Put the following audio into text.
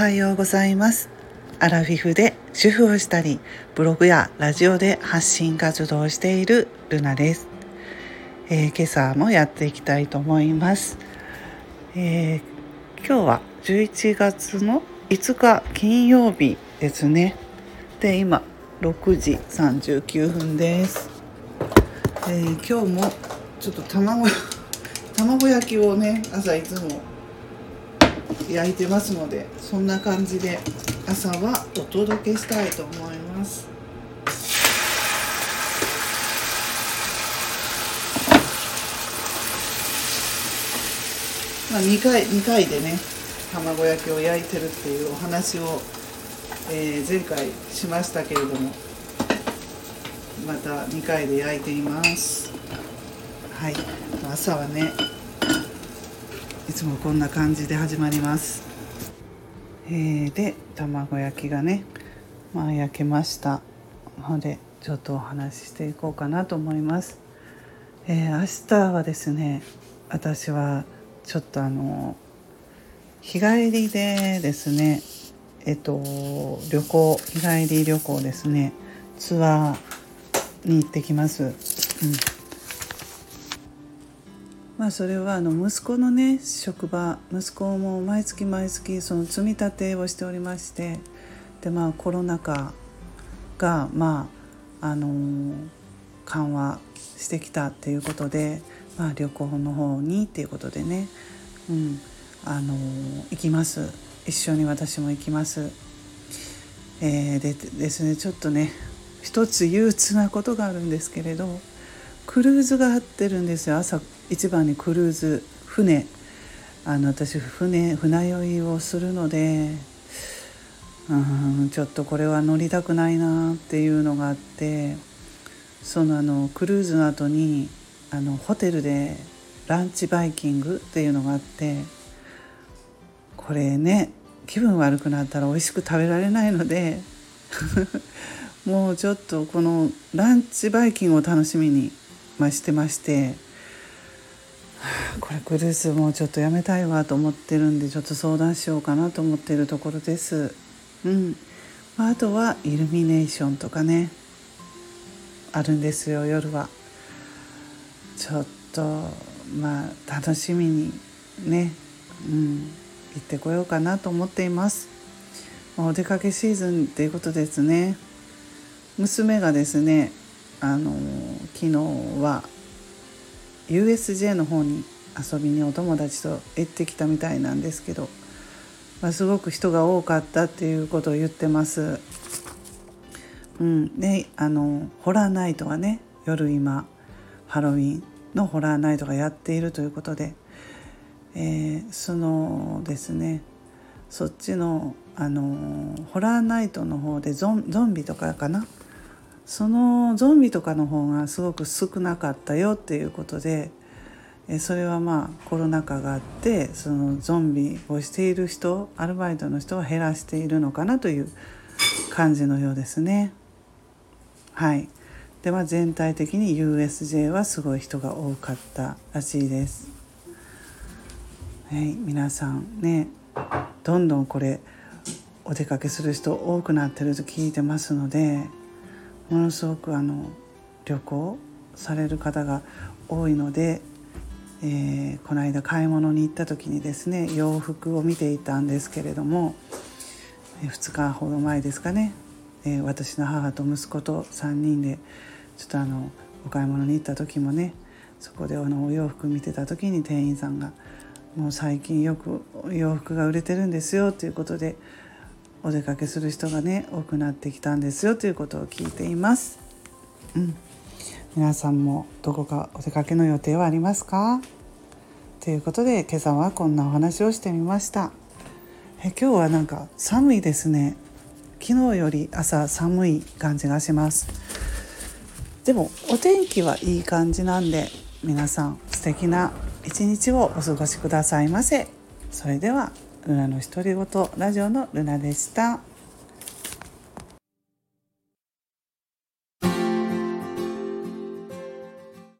はようございます。アラフィフで主婦をしたりブログやラジオで発信活動をしているルナです、えー、今朝もやっていきたいと思います、えー、今日は11月の5日金曜日ですね。で今6時39分です、えー、今日もちょっと卵 卵焼きをね朝いつも焼いてますのでそんな感じで朝はお届けしたいと思います。まあ2回2回でね卵焼きを焼いてるっていうお話を、えー、前回しましたけれどもまた2回で焼いています。はい。朝はねいつもこんな感じで始まります、えー、で卵焼きがねまあ焼けました。のでちょっとお話ししていこうかなと思います、えー、明日はですね私はちょっとあの日帰りでですねえっと旅行日帰り旅行ですねツアーに行ってきます、うん。まあそれはあの息子のね職場息子も毎月毎月その積み立てをしておりましてでまあコロナ禍がまああの緩和してきたっていうことで、まあ、旅行の方にっていうことでね、うん、あの行きます一緒に私も行きます。えー、でですねちょっとね一つ憂鬱なことがあるんですけれどクルーズがあってるんですよ。朝一番にクルーズ船。あの私船船酔いをするのでうんちょっとこれは乗りたくないなっていうのがあってそのあのクルーズの後にあのホテルでランチバイキングっていうのがあってこれね気分悪くなったら美味しく食べられないので もうちょっとこのランチバイキングを楽しみにましてまして、これクルーズもうちょっとやめたいわと思ってるんでちょっと相談しようかなと思ってるところです。うんまあ、あとはイルミネーションとかねあるんですよ夜は。ちょっとまあ楽しみにね、うん、行ってこようかなと思っています。お出かけシーズンっていうことですね。娘がですねあの昨日は USJ の方に遊びにお友達と行ってきたみたいなんですけど、まあ、すごく人が多かったっていうことを言ってます。うん、であのホラーナイトはね夜今ハロウィンのホラーナイトがやっているということで、えー、そのですねそっちのあのホラーナイトの方でゾンビとかかな？そのゾンビとかの方がすごく少なかったよっていうことでそれはまあコロナ禍があってそのゾンビをしている人アルバイトの人は減らしているのかなという感じのようですね。はいでは全体的に USJ はすごい人が多かったらしいです。はい、皆さんねどんどんこれお出かけする人多くなってると聞いてますのでものすごくあの旅行される方が多いので、えー、この間買い物に行った時にですね洋服を見ていたんですけれども2日ほど前ですかね、えー、私の母と息子と3人でちょっとあのお買い物に行った時もねそこであのお洋服見てた時に店員さんが「もう最近よく洋服が売れてるんですよ」ということでお出かけする人がね多くなってきたんですよということを聞いています。うん、皆さんもどこかお出かけの予定はありますか？ということで今朝はこんなお話をしてみました。え今日はなんか寒いですね。昨日より朝寒い感じがします。でもお天気はいい感じなんで皆さん素敵な一日をお過ごしくださいませ。それではルナの独り言ラジオのルナでした。